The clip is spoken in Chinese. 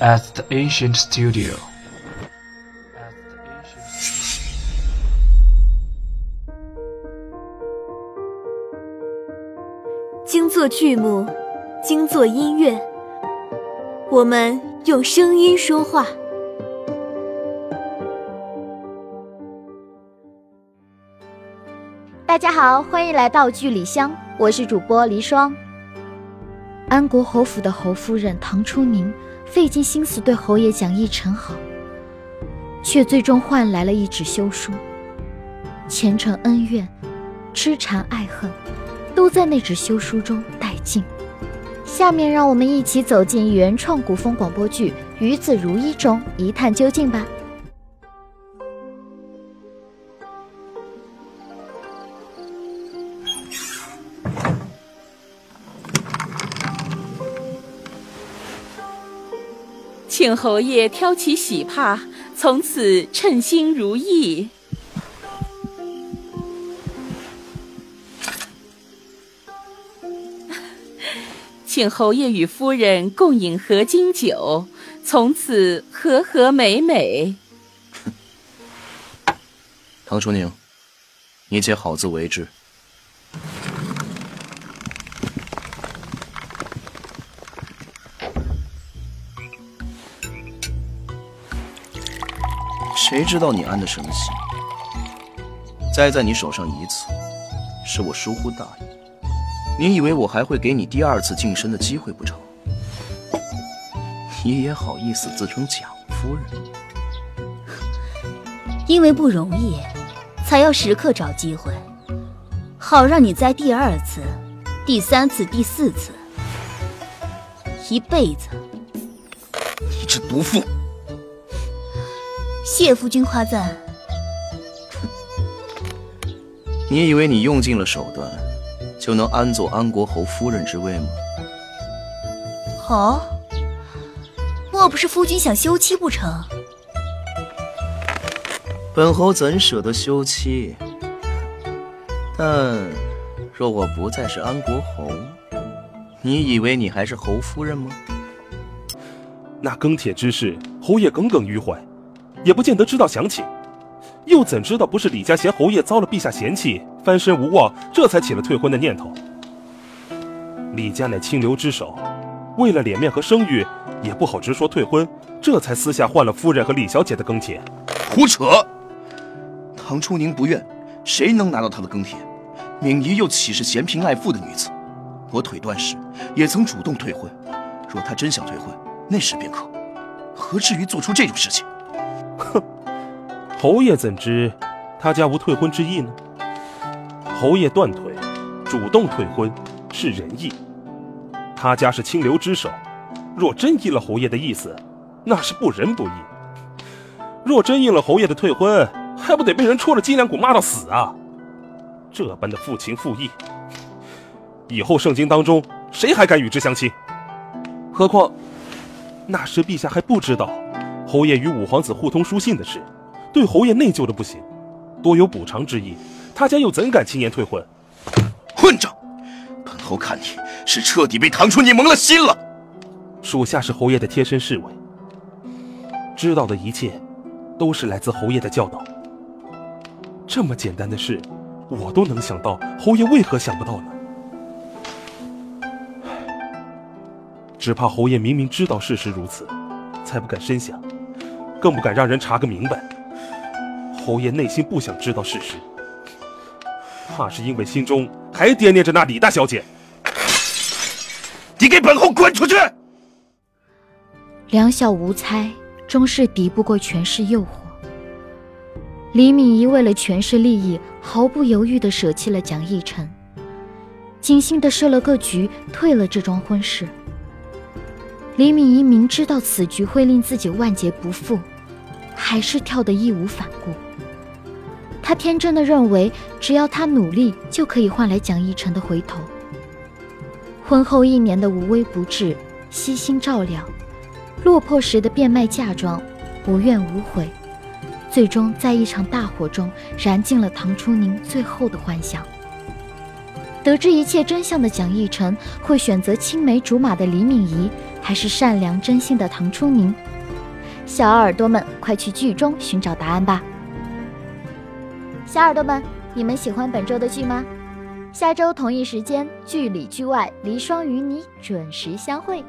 at the ancient studio. 精作剧目，精作音乐，我们用声音说话。大家好，欢迎来到剧里香，我是主播黎霜。安国侯府的侯夫人唐初宁费尽心思对侯爷讲义成好，却最终换来了一纸休书。前尘恩怨、痴缠爱恨，都在那纸休书中殆尽。下面让我们一起走进原创古风广播剧《与子如一》中一探究竟吧。请侯爷挑起喜帕，从此称心如意。请侯爷与夫人共饮合金酒，从此和和美美。唐初宁，你且好自为之。谁知道你安的什么心？栽在你手上一次，是我疏忽大意。你以为我还会给你第二次晋升的机会不成？你也好意思自称蒋夫人？因为不容易，才要时刻找机会，好让你栽第二次、第三次、第四次，一辈子。你这毒妇！谢夫君夸赞。你以为你用尽了手段，就能安坐安国侯夫人之位吗？哦，莫不是夫君想休妻不成？本侯怎舍得休妻？但若我不再是安国侯，你以为你还是侯夫人吗？那庚帖之事，侯爷耿耿于怀。也不见得知道详情，又怎知道不是李家嫌侯爷遭了陛下嫌弃，翻身无望，这才起了退婚的念头？李家乃清流之首，为了脸面和声誉，也不好直说退婚，这才私下换了夫人和李小姐的更帖。胡扯！唐初宁不愿，谁能拿到她的更帖？敏仪又岂是嫌贫爱富的女子？我腿断时，也曾主动退婚。若她真想退婚，那时便可，何至于做出这种事情？哼，侯爷怎知他家无退婚之意呢？侯爷断腿，主动退婚是仁义。他家是清流之首，若真依了侯爷的意思，那是不仁不义。若真应了侯爷的退婚，还不得被人戳着脊梁骨骂到死啊？这般的负情负义，以后圣经当中谁还敢与之相亲？何况那时陛下还不知道。侯爷与五皇子互通书信的事，对侯爷内疚的不行，多有补偿之意。他家又怎敢轻言退婚？混账！本侯看你是彻底被唐初你蒙了心了。属下是侯爷的贴身侍卫，知道的一切都是来自侯爷的教导。这么简单的事，我都能想到，侯爷为何想不到呢？只怕侯爷明明知道事实如此，才不敢深想。更不敢让人查个明白。侯爷内心不想知道事实，怕是因为心中还惦念着那李大小姐。你给本侯滚出去！两小无猜，终是敌不过权势诱惑。李敏仪为了权势利益，毫不犹豫地舍弃了蒋义成，精心地设了个局，退了这桩婚事。李敏仪明知道此局会令自己万劫不复。还是跳得义无反顾。他天真的认为，只要他努力，就可以换来蒋义成的回头。婚后一年的无微不至、悉心照料，落魄时的变卖嫁妆、无怨无悔，最终在一场大火中燃尽了唐初宁最后的幻想。得知一切真相的蒋义成会选择青梅竹马的李敏仪，还是善良真心的唐初宁？小耳朵们，快去剧中寻找答案吧！小耳朵们，你们喜欢本周的剧吗？下周同一时间，剧里剧外，黎霜与你准时相会。